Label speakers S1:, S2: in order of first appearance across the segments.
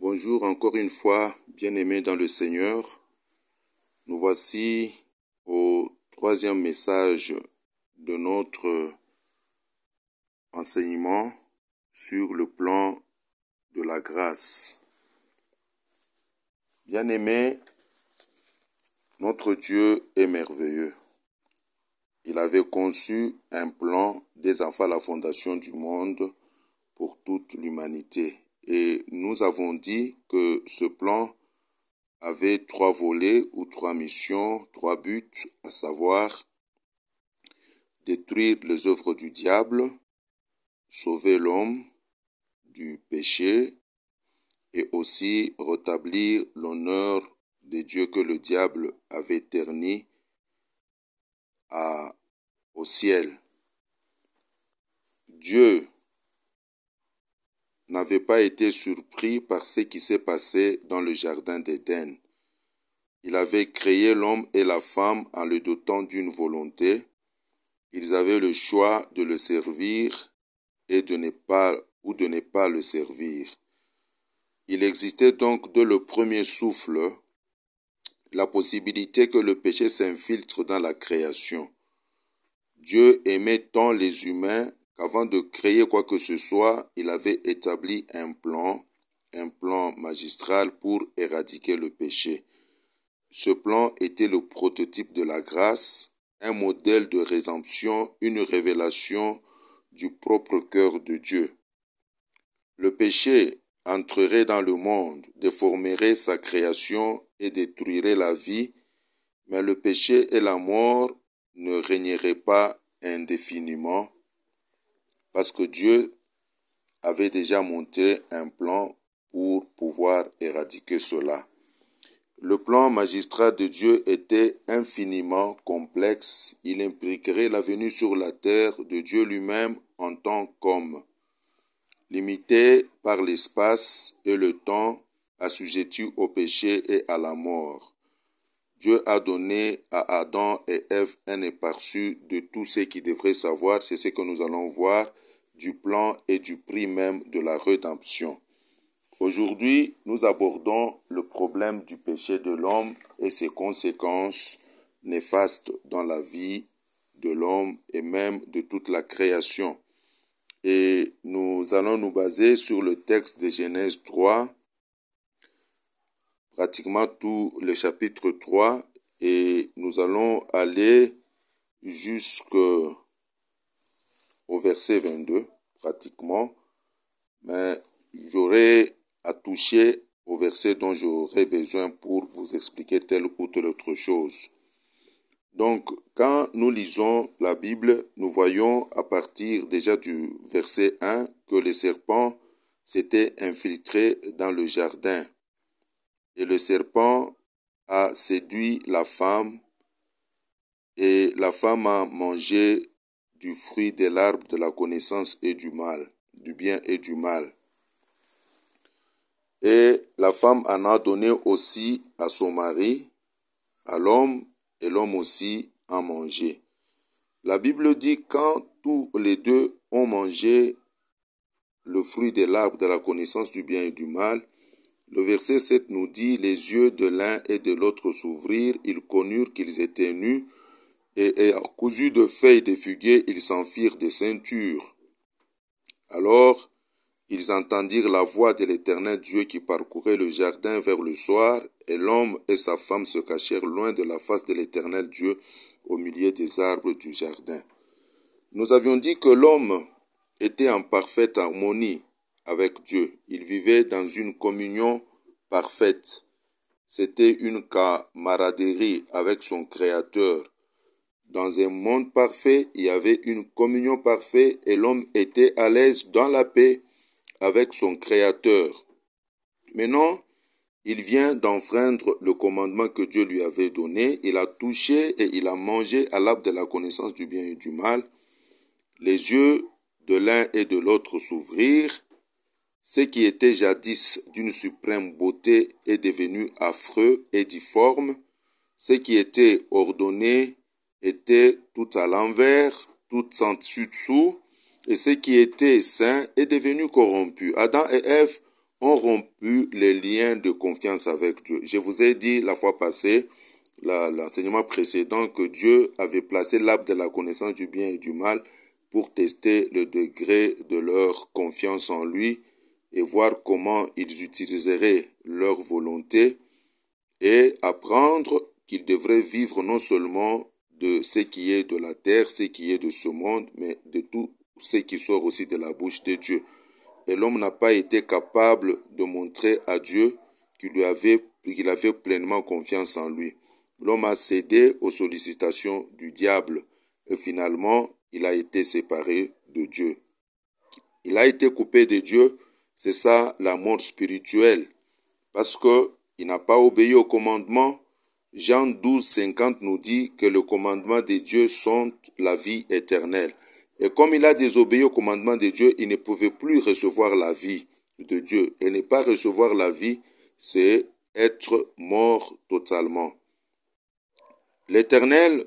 S1: Bonjour encore une fois, bien-aimés dans le Seigneur. Nous voici au troisième message de notre enseignement sur le plan de la grâce. Bien-aimés, notre Dieu est merveilleux. Il avait conçu un plan dès avant la fondation du monde pour toute l'humanité. Et nous avons dit que ce plan avait trois volets ou trois missions, trois buts, à savoir détruire les œuvres du diable, sauver l'homme du péché et aussi rétablir l'honneur de Dieu que le diable avait terni au ciel. Dieu n'avait pas été surpris par ce qui s'est passé dans le jardin d'Éden. Il avait créé l'homme et la femme en le dotant d'une volonté. Ils avaient le choix de le servir et de ne pas ou de ne pas le servir. Il existait donc dès le premier souffle la possibilité que le péché s'infiltre dans la création. Dieu aimait tant les humains avant de créer quoi que ce soit, il avait établi un plan, un plan magistral pour éradiquer le péché. Ce plan était le prototype de la grâce, un modèle de rédemption, une révélation du propre cœur de Dieu. Le péché entrerait dans le monde, déformerait sa création et détruirait la vie, mais le péché et la mort ne régneraient pas indéfiniment parce que Dieu avait déjà monté un plan pour pouvoir éradiquer cela. Le plan magistral de Dieu était infiniment complexe. Il impliquerait la venue sur la terre de Dieu lui-même en tant qu'homme. Limité par l'espace et le temps, assujetti au péché et à la mort. Dieu a donné à Adam et Ève un éparçu de tout ce qu'ils devraient savoir. C'est ce que nous allons voir du plan et du prix même de la rédemption. Aujourd'hui, nous abordons le problème du péché de l'homme et ses conséquences néfastes dans la vie de l'homme et même de toute la création. Et nous allons nous baser sur le texte de Genèse 3, pratiquement tout le chapitre 3, et nous allons aller jusqu'au verset 22, pratiquement, mais j'aurai à toucher au verset dont j'aurai besoin pour vous expliquer telle ou telle autre chose. Donc, quand nous lisons la Bible, nous voyons à partir déjà du verset 1 que le serpent s'était infiltré dans le jardin. Et le serpent a séduit la femme et la femme a mangé du fruit de l'arbre de la connaissance et du mal, du bien et du mal. Et la femme en a donné aussi à son mari, à l'homme, et l'homme aussi a mangé. La Bible dit quand tous les deux ont mangé le fruit de l'arbre de la connaissance du bien et du mal, le verset 7 nous dit, les yeux de l'un et de l'autre s'ouvrirent, ils connurent qu'ils étaient nus, et, cousus de feuilles de figuier, ils s'en firent des ceintures. Alors, ils entendirent la voix de l'Éternel Dieu qui parcourait le jardin vers le soir, et l'homme et sa femme se cachèrent loin de la face de l'Éternel Dieu au milieu des arbres du jardin. Nous avions dit que l'homme était en parfaite harmonie avec Dieu. Il vivait dans une communion parfaite. C'était une camaraderie avec son Créateur. Dans un monde parfait, il y avait une communion parfaite et l'homme était à l'aise dans la paix avec son Créateur. Maintenant, il vient d'enfreindre le commandement que Dieu lui avait donné. Il a touché et il a mangé à l'arbre de la connaissance du bien et du mal. Les yeux de l'un et de l'autre s'ouvrirent. Ce qui était jadis d'une suprême beauté est devenu affreux et difforme. Ce qui était ordonné était tout à l'envers, tout en dessous, et ce qui était saint est devenu corrompu. Adam et Ève ont rompu les liens de confiance avec Dieu. Je vous ai dit la fois passée, l'enseignement précédent, que Dieu avait placé l'arbre de la connaissance du bien et du mal pour tester le degré de leur confiance en lui et voir comment ils utiliseraient leur volonté et apprendre qu'ils devraient vivre non seulement de ce qui est de la terre, ce qui est de ce monde, mais de tout ce qui sort aussi de la bouche de Dieu. Et l'homme n'a pas été capable de montrer à Dieu qu'il lui avait, avait pleinement confiance en lui. L'homme a cédé aux sollicitations du diable et finalement il a été séparé de Dieu. Il a été coupé de Dieu, c'est ça la mort spirituelle, parce que il n'a pas obéi au commandement. Jean 12, 50 nous dit que le commandement de Dieu sont la vie éternelle. Et comme il a désobéi au commandement de Dieu, il ne pouvait plus recevoir la vie de Dieu. Et ne pas recevoir la vie, c'est être mort totalement. L'Éternel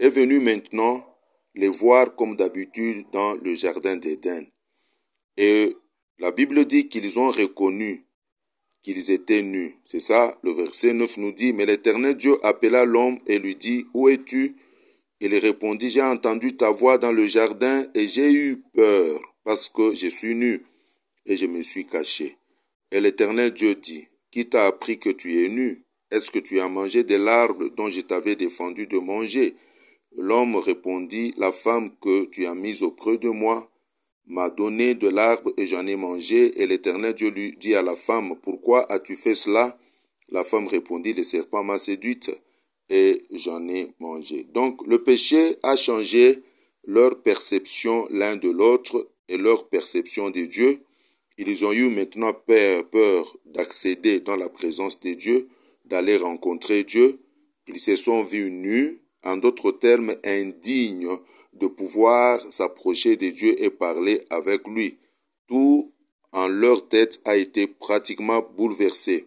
S1: est venu maintenant les voir comme d'habitude dans le jardin d'Éden. Et la Bible dit qu'ils ont reconnu qu'ils étaient nus. C'est ça, le verset 9 nous dit, mais l'Éternel Dieu appela l'homme et lui dit, Où es-tu? Il répondit, J'ai entendu ta voix dans le jardin et j'ai eu peur parce que je suis nu et je me suis caché. Et l'Éternel Dieu dit, Qui t'a appris que tu es nu? Est-ce que tu as mangé de l'arbre dont je t'avais défendu de manger? L'homme répondit, La femme que tu as mise auprès de moi m'a donné de l'arbre et j'en ai mangé. Et l'Éternel Dieu lui dit à la femme, Pourquoi as-tu fait cela? La femme répondit, Le serpent m'a séduite et j'en ai mangé. Donc le péché a changé leur perception l'un de l'autre et leur perception de Dieu. Ils ont eu maintenant peur, peur d'accéder dans la présence de Dieu, d'aller rencontrer Dieu. Ils se sont vus nus, en d'autres termes indignes de pouvoir s'approcher de Dieu et parler avec lui. Tout en leur tête a été pratiquement bouleversé.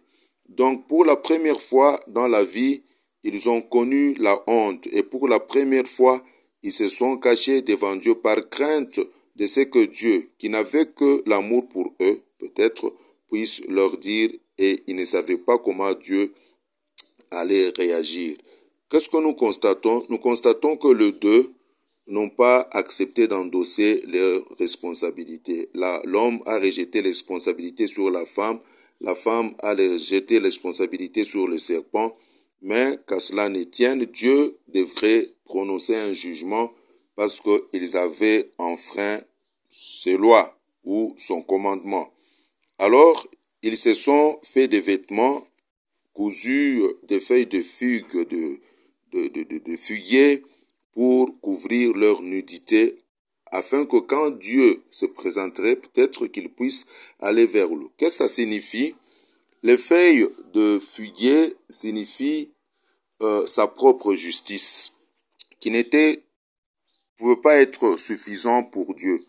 S1: Donc pour la première fois dans la vie, ils ont connu la honte et pour la première fois, ils se sont cachés devant Dieu par crainte de ce que Dieu, qui n'avait que l'amour pour eux, peut-être, puisse leur dire et ils ne savaient pas comment Dieu allait réagir. Qu'est-ce que nous constatons? Nous constatons que les deux n'ont pas accepté d'endosser leurs responsabilités. L'homme a rejeté les responsabilités sur la femme, la femme a rejeté les responsabilités sur le serpent, mais qu'à cela ne tienne, Dieu devrait prononcer un jugement parce qu'ils avaient enfreint ses lois ou son commandement. Alors, ils se sont fait des vêtements cousus des feuilles de fugue, de, de, de, de fuguier, pour couvrir leur nudité, afin que quand Dieu se présenterait, peut-être qu'ils puissent aller vers lui. Qu'est-ce que ça signifie? Les feuilles de fuguier signifient euh, sa propre justice, qui n'était pouvait pas être suffisant pour Dieu.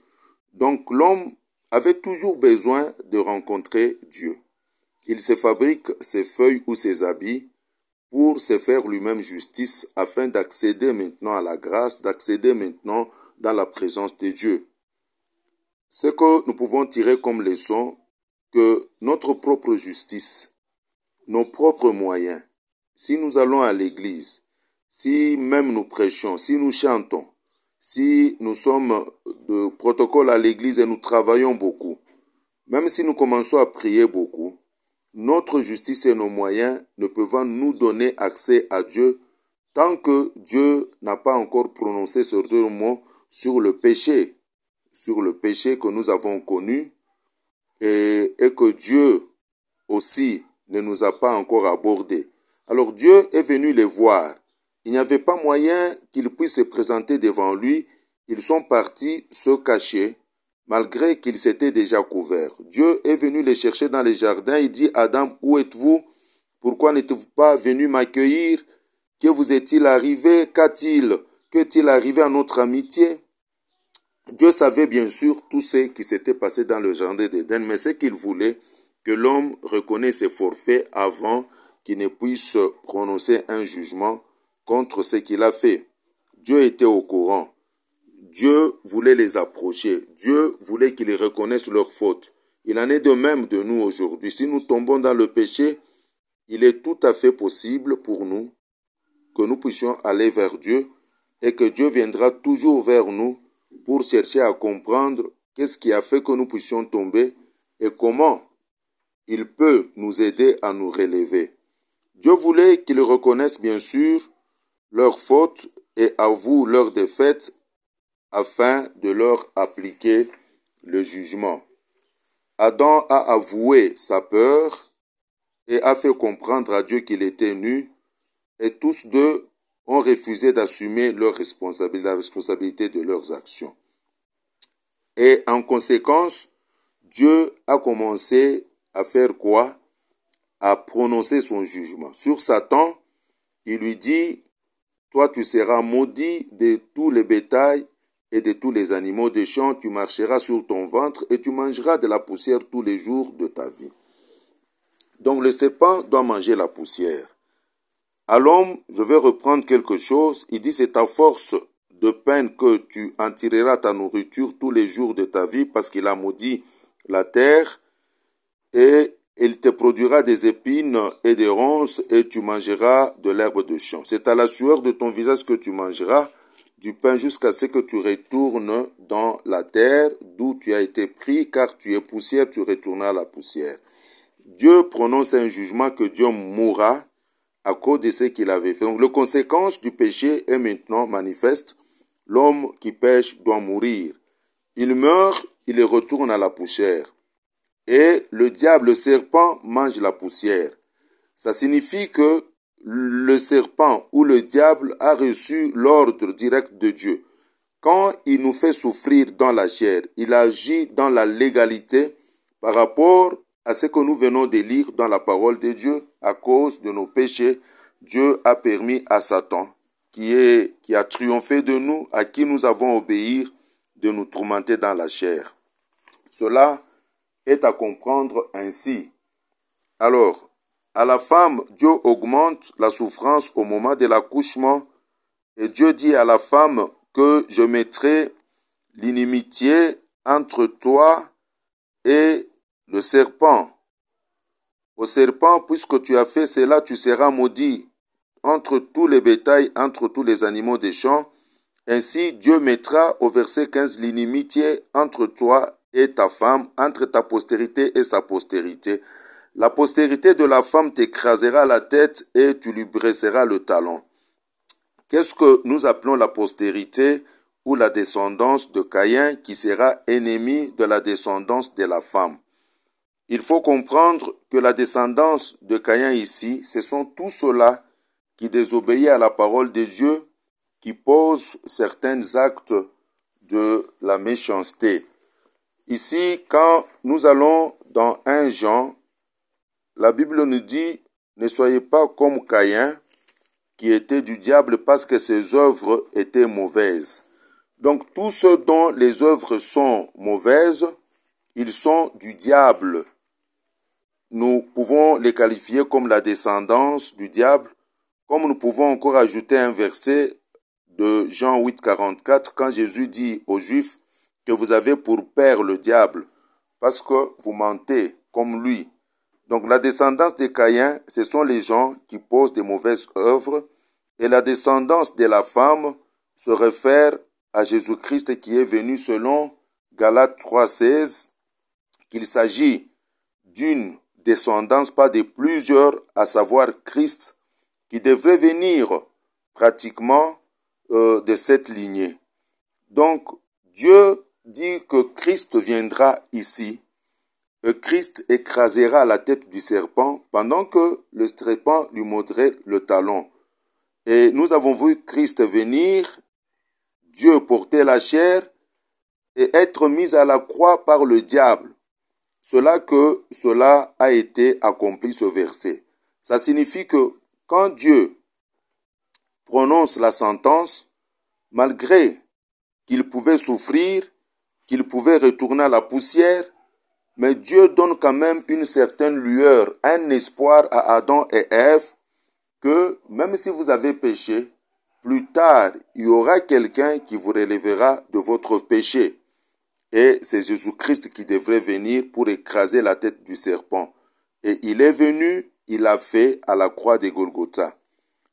S1: Donc l'homme avait toujours besoin de rencontrer Dieu. Il se fabrique ses feuilles ou ses habits pour se faire lui-même justice afin d'accéder maintenant à la grâce, d'accéder maintenant dans la présence de Dieu. Ce que nous pouvons tirer comme leçon, que notre propre justice, nos propres moyens, si nous allons à l'église, si même nous prêchons, si nous chantons, si nous sommes de protocole à l'église et nous travaillons beaucoup, même si nous commençons à prier beaucoup, notre justice et nos moyens ne peuvent nous donner accès à Dieu tant que Dieu n'a pas encore prononcé ce deux mots sur le péché, sur le péché que nous avons connu et, et que Dieu aussi ne nous a pas encore abordé. Alors Dieu est venu les voir. Il n'y avait pas moyen qu'ils puissent se présenter devant lui. Ils sont partis se cacher malgré qu'ils s'étaient déjà couverts. Dieu est venu les chercher dans les jardins. Il dit, Adam, où êtes-vous? Pourquoi n'êtes-vous pas venu m'accueillir? Que vous est-il arrivé? Qu'a-t-il? Qu'est-il arrivé à notre amitié Dieu savait bien sûr tout ce qui s'était passé dans le jardin d'Éden, mais ce qu'il voulait, que l'homme reconnaisse ses forfaits avant qu'il ne puisse prononcer un jugement contre ce qu'il a fait. Dieu était au courant. Dieu voulait les approcher. Dieu voulait qu'ils reconnaissent leurs fautes. Il en est de même de nous aujourd'hui. Si nous tombons dans le péché, il est tout à fait possible pour nous que nous puissions aller vers Dieu et que Dieu viendra toujours vers nous pour chercher à comprendre qu'est-ce qui a fait que nous puissions tomber et comment il peut nous aider à nous relever. Dieu voulait qu'ils reconnaissent bien sûr leurs fautes et avouent leurs défaites afin de leur appliquer le jugement. Adam a avoué sa peur et a fait comprendre à Dieu qu'il était nu, et tous deux ont refusé d'assumer la responsabilité de leurs actions. Et en conséquence, Dieu a commencé à faire quoi? À prononcer son jugement. Sur Satan, il lui dit, toi tu seras maudit de tous les bétails et de tous les animaux des champs, tu marcheras sur ton ventre et tu mangeras de la poussière tous les jours de ta vie. Donc le serpent doit manger la poussière. À l'homme, je vais reprendre quelque chose. Il dit, c'est ta force de peine que tu en tireras ta nourriture tous les jours de ta vie parce qu'il a maudit la terre et il te produira des épines et des ronces et tu mangeras de l'herbe de champ. C'est à la sueur de ton visage que tu mangeras du pain jusqu'à ce que tu retournes dans la terre d'où tu as été pris car tu es poussière, tu retourneras à la poussière. Dieu prononce un jugement que Dieu mourra à cause de ce qu'il avait fait. Donc, la conséquence du péché est maintenant manifeste. L'homme qui pêche doit mourir. Il meurt, il retourne à la poussière. Et le diable, le serpent, mange la poussière. Ça signifie que le serpent ou le diable a reçu l'ordre direct de Dieu. Quand il nous fait souffrir dans la chair, il agit dans la légalité par rapport à ce que nous venons de lire dans la parole de Dieu, à cause de nos péchés, Dieu a permis à Satan, qui, est, qui a triomphé de nous, à qui nous avons obéi, de nous tourmenter dans la chair. Cela est à comprendre ainsi. Alors, à la femme, Dieu augmente la souffrance au moment de l'accouchement, et Dieu dit à la femme que je mettrai l'inimitié entre toi et le serpent. Au serpent, puisque tu as fait cela, tu seras maudit entre tous les bétails, entre tous les animaux des champs. Ainsi, Dieu mettra au verset 15 l'inimitié entre toi et ta femme, entre ta postérité et sa postérité. La postérité de la femme t'écrasera la tête et tu lui brisseras le talon. Qu'est-ce que nous appelons la postérité ou la descendance de Caïn qui sera ennemi de la descendance de la femme? Il faut comprendre que la descendance de Caïn ici, ce sont tous ceux-là qui désobéissent à la parole de Dieu, qui posent certains actes de la méchanceté. Ici, quand nous allons dans un Jean, la Bible nous dit, ne soyez pas comme Caïn, qui était du diable parce que ses œuvres étaient mauvaises. Donc, tous ceux dont les œuvres sont mauvaises, ils sont du diable nous pouvons les qualifier comme la descendance du diable, comme nous pouvons encore ajouter un verset de Jean 8, 44, quand Jésus dit aux Juifs que vous avez pour père le diable, parce que vous mentez comme lui. Donc la descendance des Caïens, ce sont les gens qui posent des mauvaises œuvres, et la descendance de la femme se réfère à Jésus-Christ qui est venu selon Galates 3.16, qu'il s'agit d'une descendance, pas de plusieurs, à savoir Christ, qui devrait venir pratiquement euh, de cette lignée. Donc, Dieu dit que Christ viendra ici, Christ écrasera la tête du serpent pendant que le serpent lui mordrait le talon. Et nous avons vu Christ venir, Dieu porter la chair et être mis à la croix par le diable cela que cela a été accompli ce verset. Ça signifie que quand Dieu prononce la sentence, malgré qu'il pouvait souffrir, qu'il pouvait retourner à la poussière, mais Dieu donne quand même une certaine lueur, un espoir à Adam et Ève que même si vous avez péché, plus tard, il y aura quelqu'un qui vous relèvera de votre péché. Et c'est Jésus-Christ qui devrait venir pour écraser la tête du serpent. Et il est venu, il l'a fait à la croix de Golgotha.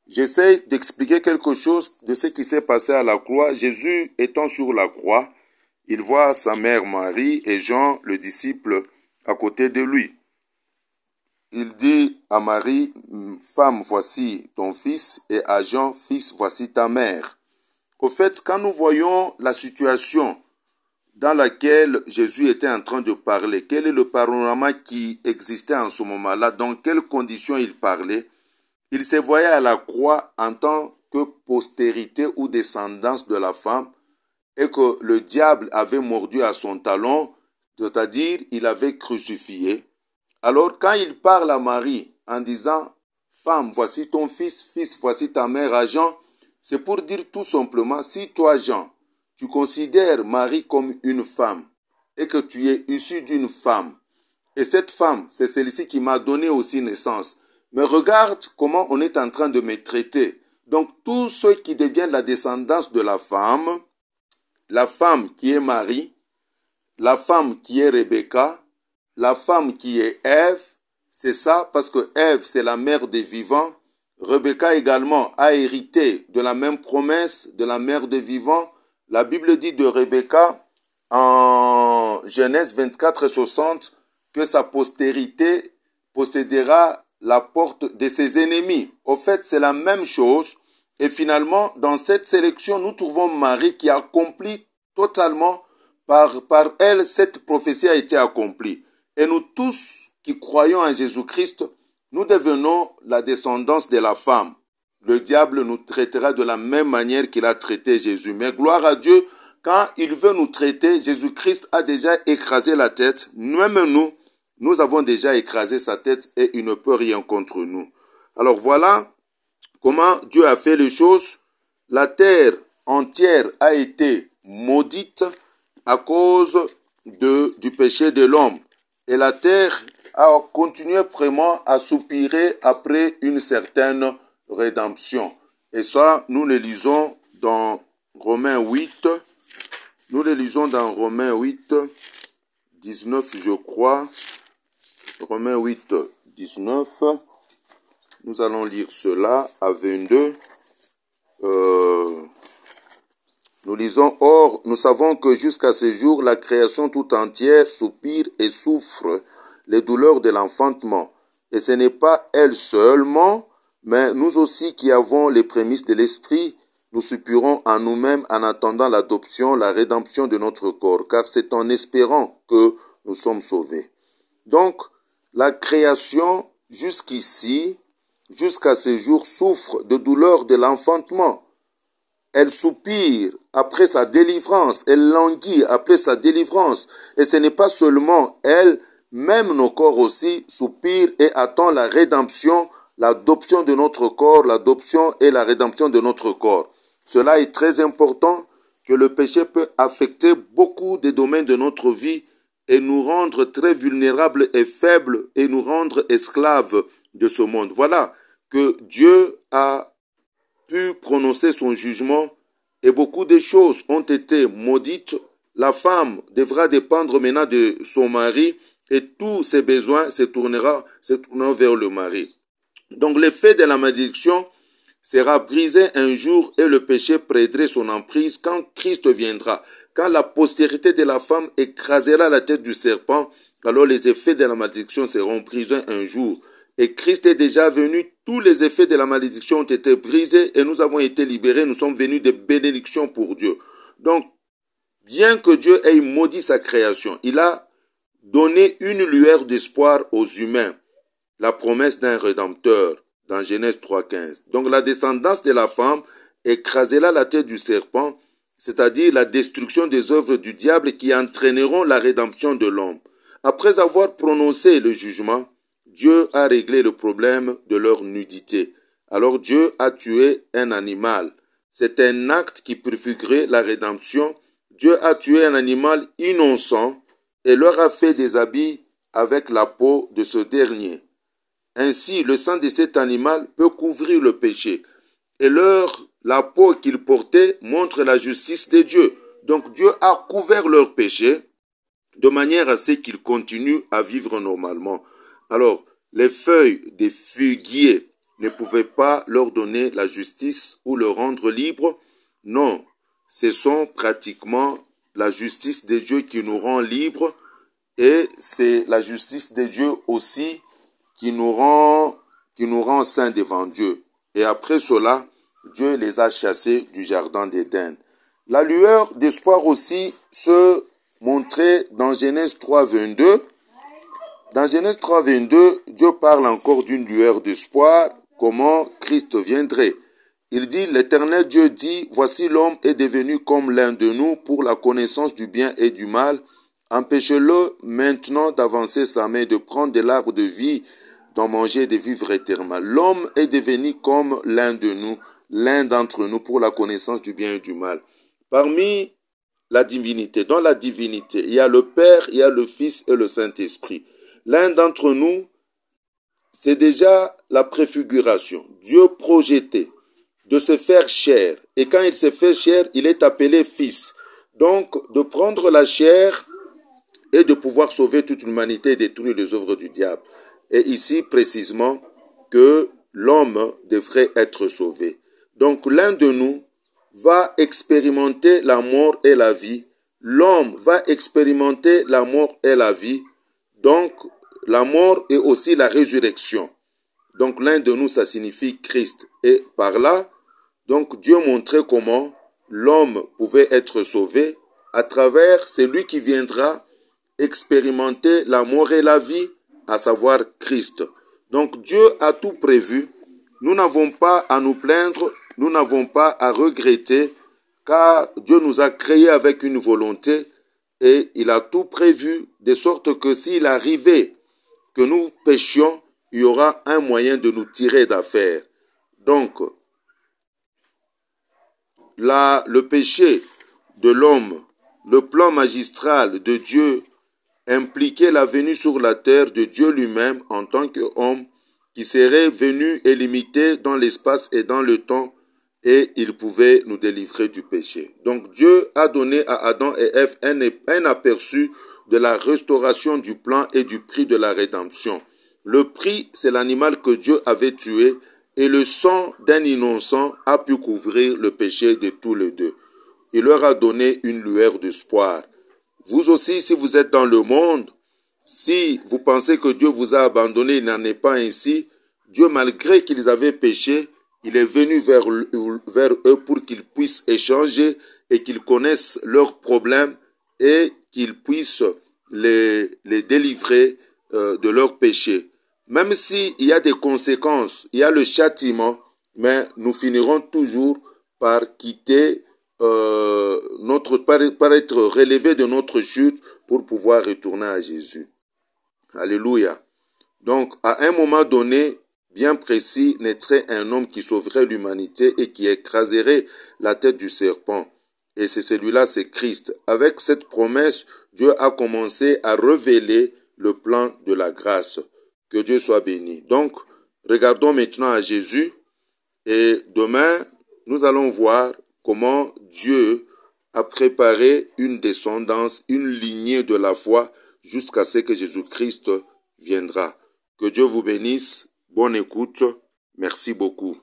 S1: J'essaie d'expliquer quelque chose de ce qui s'est passé à la croix. Jésus étant sur la croix, il voit sa mère Marie et Jean, le disciple, à côté de lui. Il dit à Marie, Femme, voici ton fils, et à Jean, Fils, voici ta mère. Au fait, quand nous voyons la situation dans laquelle Jésus était en train de parler, quel est le panorama qui existait en ce moment-là, dans quelles conditions il parlait, il se voyait à la croix en tant que postérité ou descendance de la femme et que le diable avait mordu à son talon, c'est-à-dire il avait crucifié. Alors quand il parle à Marie en disant Femme, voici ton fils, fils, voici ta mère à Jean, c'est pour dire tout simplement, si toi Jean, tu considères Marie comme une femme et que tu es issu d'une femme, et cette femme, c'est celle-ci qui m'a donné aussi naissance, mais regarde comment on est en train de me traiter. Donc tous ceux qui deviennent la descendance de la femme, la femme qui est Marie, la femme qui est Rebecca, la femme qui est Ève, c'est ça parce que Ève c'est la mère des vivants. Rebecca également a hérité de la même promesse de la mère des vivants. La Bible dit de Rebecca en Genèse 24 et 60 que sa postérité possédera la porte de ses ennemis. Au fait, c'est la même chose. Et finalement, dans cette sélection, nous trouvons Marie qui accomplit totalement, par, par elle, cette prophétie a été accomplie. Et nous tous qui croyons en Jésus-Christ, nous devenons la descendance de la femme. Le diable nous traitera de la même manière qu'il a traité Jésus. Mais gloire à Dieu, quand il veut nous traiter, Jésus-Christ a déjà écrasé la tête. Même nous, nous avons déjà écrasé sa tête et il ne peut rien contre nous. Alors voilà comment Dieu a fait les choses? La terre entière a été maudite à cause du péché de l'homme. Et la terre a continué vraiment à soupirer après une certaine rédemption. Et ça, nous le lisons dans Romains 8. Nous le lisons dans Romains 8, 19, je crois. Romains 8, 19. Nous allons lire cela à 22. Euh, nous lisons, Or, nous savons que jusqu'à ce jour, la création tout entière soupire et souffre les douleurs de l'enfantement. Et ce n'est pas elle seulement, mais nous aussi qui avons les prémices de l'Esprit, nous soupirons en nous-mêmes en attendant l'adoption, la rédemption de notre corps, car c'est en espérant que nous sommes sauvés. Donc, la création, jusqu'ici, jusqu'à ce jour, souffre de douleur de l'enfantement. Elle soupire après sa délivrance, elle languit après sa délivrance. Et ce n'est pas seulement elle, même nos corps aussi soupirent et attendent la rédemption, l'adoption de notre corps, l'adoption et la rédemption de notre corps. Cela est très important que le péché peut affecter beaucoup de domaines de notre vie et nous rendre très vulnérables et faibles et nous rendre esclaves de ce monde. Voilà que Dieu a pu prononcer son jugement et beaucoup de choses ont été maudites. La femme devra dépendre maintenant de son mari et tous ses besoins se tourneront, se tourneront vers le mari. Donc l'effet de la malédiction sera brisé un jour et le péché prêterait son emprise quand Christ viendra. Quand la postérité de la femme écrasera la tête du serpent, alors les effets de la malédiction seront brisés un jour. Et Christ est déjà venu, tous les effets de la malédiction ont été brisés et nous avons été libérés, nous sommes venus de bénédictions pour Dieu. Donc, bien que Dieu ait maudit sa création, il a donné une lueur d'espoir aux humains, la promesse d'un rédempteur dans Genèse 3.15. Donc la descendance de la femme écrasera la tête du serpent c'est-à-dire la destruction des œuvres du diable qui entraîneront la rédemption de l'homme. Après avoir prononcé le jugement, Dieu a réglé le problème de leur nudité. Alors Dieu a tué un animal. C'est un acte qui préfigurait la rédemption. Dieu a tué un animal innocent et leur a fait des habits avec la peau de ce dernier. Ainsi, le sang de cet animal peut couvrir le péché et leur la peau qu'ils portaient montre la justice de Dieu. Donc Dieu a couvert leurs péchés de manière à ce qu'ils continuent à vivre normalement. Alors, les feuilles des figuiers ne pouvaient pas leur donner la justice ou le rendre libre. Non, ce sont pratiquement la justice de Dieu qui nous rend libres et c'est la justice de Dieu aussi qui nous rend qui nous rend saints devant Dieu. Et après cela, Dieu les a chassés du jardin d'Éden. La lueur d'espoir aussi se montrait dans Genèse 3, 22. Dans Genèse 3, 22, Dieu parle encore d'une lueur d'espoir, comment Christ viendrait? Il dit, l'Éternel Dieu dit, Voici l'homme est devenu comme l'un de nous pour la connaissance du bien et du mal. Empêchez-le maintenant d'avancer sa main, de prendre de l'arbre de vie d'en manger et de vivre éternellement. L'homme est devenu comme l'un de nous, l'un d'entre nous pour la connaissance du bien et du mal. Parmi la divinité, dans la divinité, il y a le Père, il y a le Fils et le Saint-Esprit. L'un d'entre nous, c'est déjà la préfiguration. Dieu projeté de se faire chair. Et quand il se fait chair, il est appelé Fils. Donc, de prendre la chair et de pouvoir sauver toute l'humanité et détruire les œuvres du diable et ici précisément que l'homme devrait être sauvé. Donc l'un de nous va expérimenter la mort et la vie. L'homme va expérimenter la mort et la vie. Donc la mort et aussi la résurrection. Donc l'un de nous, ça signifie Christ. Et par là, donc Dieu montrait comment l'homme pouvait être sauvé à travers celui qui viendra expérimenter la mort et la vie à savoir Christ. Donc Dieu a tout prévu. Nous n'avons pas à nous plaindre, nous n'avons pas à regretter, car Dieu nous a créés avec une volonté et il a tout prévu, de sorte que s'il arrivait que nous péchions, il y aura un moyen de nous tirer d'affaire. Donc, là, le péché de l'homme, le plan magistral de Dieu impliquait la venue sur la terre de Dieu lui-même en tant qu'homme qui serait venu et limité dans l'espace et dans le temps et il pouvait nous délivrer du péché. Donc Dieu a donné à Adam et Ève un, un aperçu de la restauration du plan et du prix de la rédemption. Le prix, c'est l'animal que Dieu avait tué et le sang d'un innocent a pu couvrir le péché de tous les deux. Il leur a donné une lueur d'espoir. Vous aussi, si vous êtes dans le monde, si vous pensez que Dieu vous a abandonné, il n'en est pas ainsi. Dieu, malgré qu'ils avaient péché, il est venu vers, eux pour qu'ils puissent échanger et qu'ils connaissent leurs problèmes et qu'ils puissent les, délivrer euh, de leurs péchés. Même s'il y a des conséquences, il y a le châtiment, mais nous finirons toujours par quitter euh, notre, par, par être relevé de notre chute pour pouvoir retourner à Jésus. Alléluia. Donc, à un moment donné, bien précis, naîtrait un homme qui sauverait l'humanité et qui écraserait la tête du serpent. Et c'est celui-là, c'est Christ. Avec cette promesse, Dieu a commencé à révéler le plan de la grâce. Que Dieu soit béni. Donc, regardons maintenant à Jésus et demain, nous allons voir comment Dieu a préparé une descendance, une lignée de la foi jusqu'à ce que Jésus-Christ viendra. Que Dieu vous bénisse. Bonne écoute. Merci beaucoup.